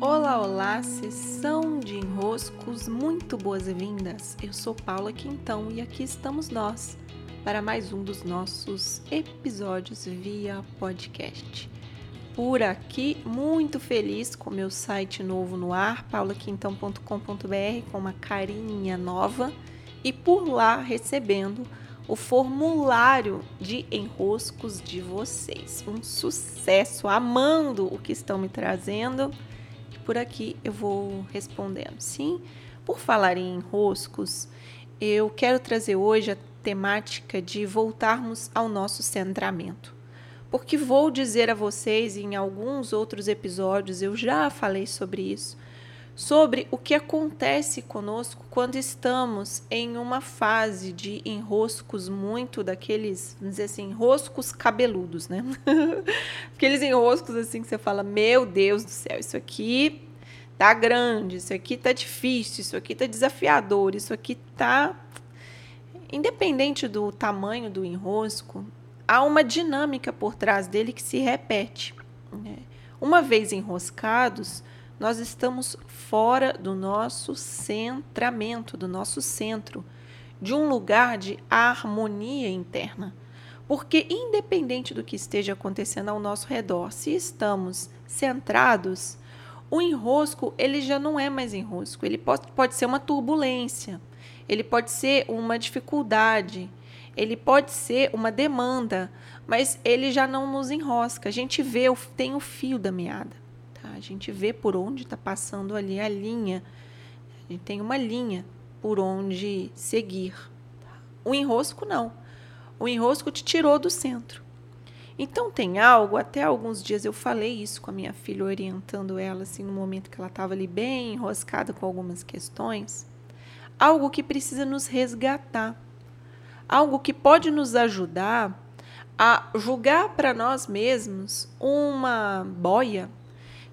Olá, olá, sessão de enroscos, muito boas-vindas. Eu sou Paula Quintão e aqui estamos nós para mais um dos nossos episódios via podcast. Por aqui, muito feliz com meu site novo no ar, paulaquintão.com.br, com uma carinha nova e por lá recebendo o formulário de enroscos de vocês. Um sucesso, amando o que estão me trazendo. Por aqui eu vou respondendo. Sim, por falar em enroscos, eu quero trazer hoje a temática de voltarmos ao nosso centramento. Porque vou dizer a vocês, em alguns outros episódios eu já falei sobre isso, sobre o que acontece conosco quando estamos em uma fase de enroscos muito daqueles, vamos dizer assim, enroscos cabeludos, né? Aqueles enroscos assim que você fala: "Meu Deus do céu, isso aqui tá grande, isso aqui tá difícil, isso aqui tá desafiador, isso aqui tá independente do tamanho do enrosco, há uma dinâmica por trás dele que se repete. Né? Uma vez enroscados, nós estamos fora do nosso centramento, do nosso centro, de um lugar de harmonia interna. Porque, independente do que esteja acontecendo ao nosso redor, se estamos centrados, o enrosco ele já não é mais enrosco, ele pode, pode ser uma turbulência, ele pode ser uma dificuldade, ele pode ser uma demanda, mas ele já não nos enrosca. A gente vê, tem o fio da meada. A gente vê por onde está passando ali a linha. A gente tem uma linha por onde seguir. O enrosco não. O enrosco te tirou do centro. Então tem algo, até alguns dias eu falei isso com a minha filha, orientando ela assim no momento que ela estava ali bem enroscada com algumas questões. Algo que precisa nos resgatar. Algo que pode nos ajudar a julgar para nós mesmos uma boia,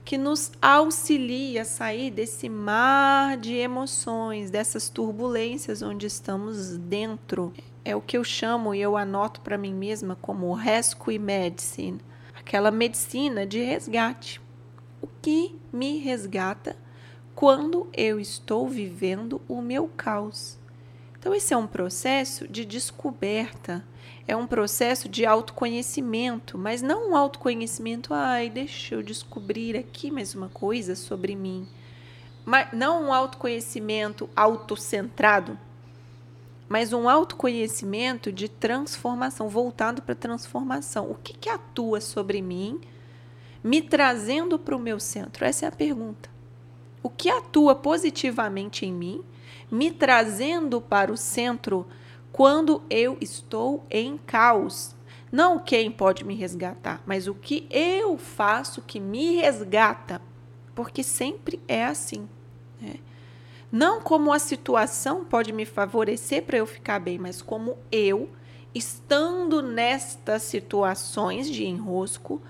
que nos auxilia a sair desse mar de emoções, dessas turbulências onde estamos dentro. É o que eu chamo e eu anoto para mim mesma como rescue medicine, aquela medicina de resgate. O que me resgata quando eu estou vivendo o meu caos? Então, esse é um processo de descoberta é um processo de autoconhecimento, mas não um autoconhecimento, ai, deixa eu descobrir aqui mais uma coisa sobre mim. Mas não um autoconhecimento autocentrado, mas um autoconhecimento de transformação, voltado para transformação. O que, que atua sobre mim, me trazendo para o meu centro? Essa é a pergunta. O que atua positivamente em mim, me trazendo para o centro quando eu estou em caos. Não quem pode me resgatar, mas o que eu faço que me resgata. Porque sempre é assim. Né? Não como a situação pode me favorecer para eu ficar bem, mas como eu, estando nestas situações de enrosco,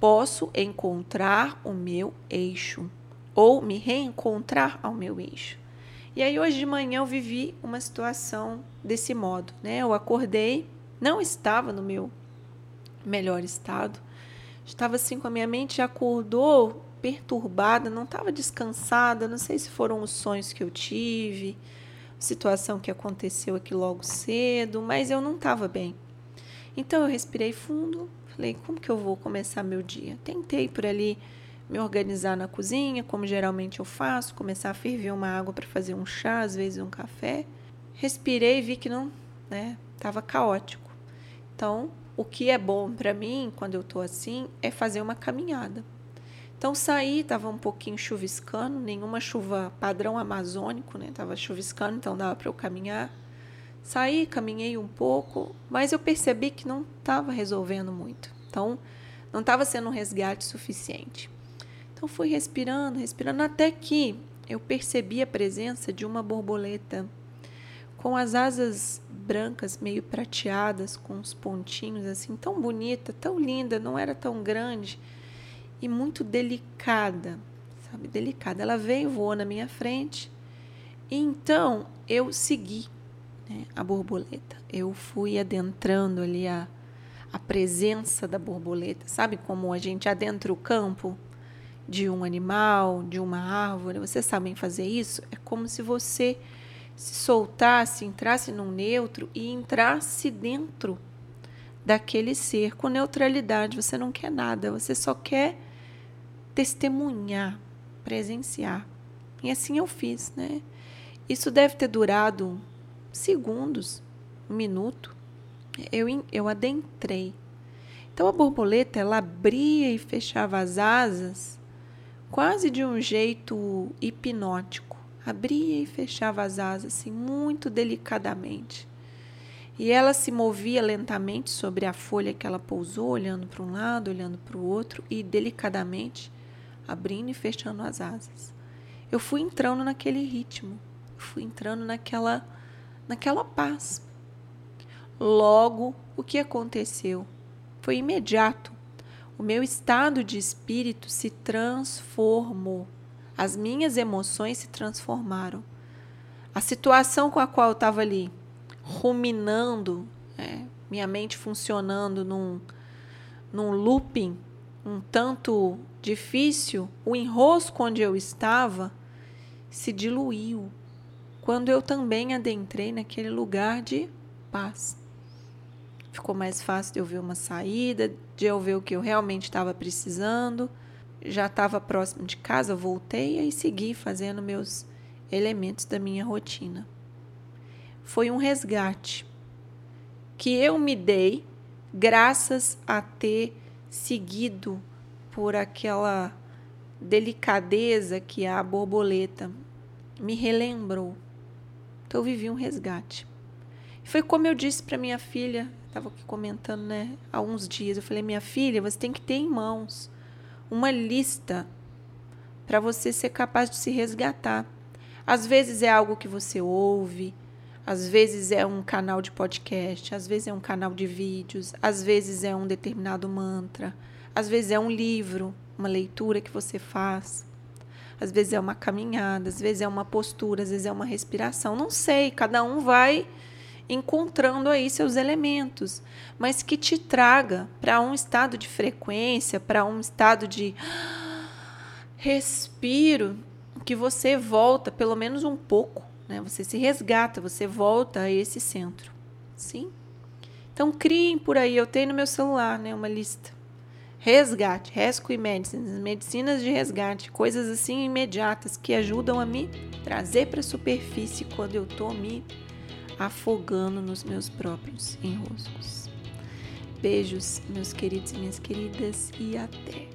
posso encontrar o meu eixo ou me reencontrar ao meu eixo. E aí hoje de manhã eu vivi uma situação desse modo, né? Eu acordei, não estava no meu melhor estado. Estava assim com a minha mente acordou perturbada, não estava descansada, não sei se foram os sonhos que eu tive, situação que aconteceu aqui logo cedo, mas eu não estava bem. Então eu respirei fundo, falei, como que eu vou começar meu dia? Tentei por ali me organizar na cozinha, como geralmente eu faço, começar a ferver uma água para fazer um chá, às vezes um café. Respirei e vi que não, né, estava caótico. Então, o que é bom para mim quando eu estou assim é fazer uma caminhada. Então saí, estava um pouquinho chuviscando, nenhuma chuva padrão amazônico, né? Tava chuviscando, então dava para eu caminhar. Saí, caminhei um pouco, mas eu percebi que não estava resolvendo muito. Então, não estava sendo um resgate suficiente. Então fui respirando, respirando até que eu percebi a presença de uma borboleta com as asas brancas meio prateadas, com os pontinhos assim, tão bonita, tão linda, não era tão grande e muito delicada, sabe, delicada. Ela veio, voou na minha frente. E então eu segui né, a borboleta. Eu fui adentrando ali a, a presença da borboleta, sabe como a gente adentra o campo? De um animal, de uma árvore, vocês sabem fazer isso? É como se você se soltasse, entrasse num neutro e entrasse dentro daquele ser com neutralidade. Você não quer nada, você só quer testemunhar, presenciar. E assim eu fiz, né? Isso deve ter durado segundos, um minuto. Eu, eu adentrei. Então a borboleta ela abria e fechava as asas quase de um jeito hipnótico. Abria e fechava as asas assim muito delicadamente. E ela se movia lentamente sobre a folha que ela pousou, olhando para um lado, olhando para o outro e delicadamente abrindo e fechando as asas. Eu fui entrando naquele ritmo, fui entrando naquela naquela paz. Logo, o que aconteceu? Foi imediato o meu estado de espírito se transformou. As minhas emoções se transformaram. A situação com a qual eu estava ali, ruminando, é, minha mente funcionando num, num looping um tanto difícil, o enrosco onde eu estava se diluiu quando eu também adentrei naquele lugar de paz ficou mais fácil de eu ver uma saída, de eu ver o que eu realmente estava precisando. Já estava próximo de casa, voltei e segui fazendo meus elementos da minha rotina. Foi um resgate que eu me dei graças a ter seguido por aquela delicadeza que a borboleta me relembrou. Então eu vivi um resgate. Foi como eu disse para minha filha estava aqui comentando, né, há uns dias. Eu falei, minha filha, você tem que ter em mãos uma lista para você ser capaz de se resgatar. Às vezes é algo que você ouve, às vezes é um canal de podcast, às vezes é um canal de vídeos, às vezes é um determinado mantra, às vezes é um livro, uma leitura que você faz. Às vezes é uma caminhada, às vezes é uma postura, às vezes é uma respiração. Não sei, cada um vai encontrando aí seus elementos, mas que te traga para um estado de frequência, para um estado de respiro, que você volta pelo menos um pouco, né? Você se resgata, você volta a esse centro. Sim? Então criem por aí, eu tenho no meu celular, né, uma lista. Resgate, Rescue Medicines, medicinas de resgate, coisas assim imediatas que ajudam a me trazer para a superfície quando eu estou me afogando nos meus próprios enroscos. Beijos, meus queridos e minhas queridas, e até!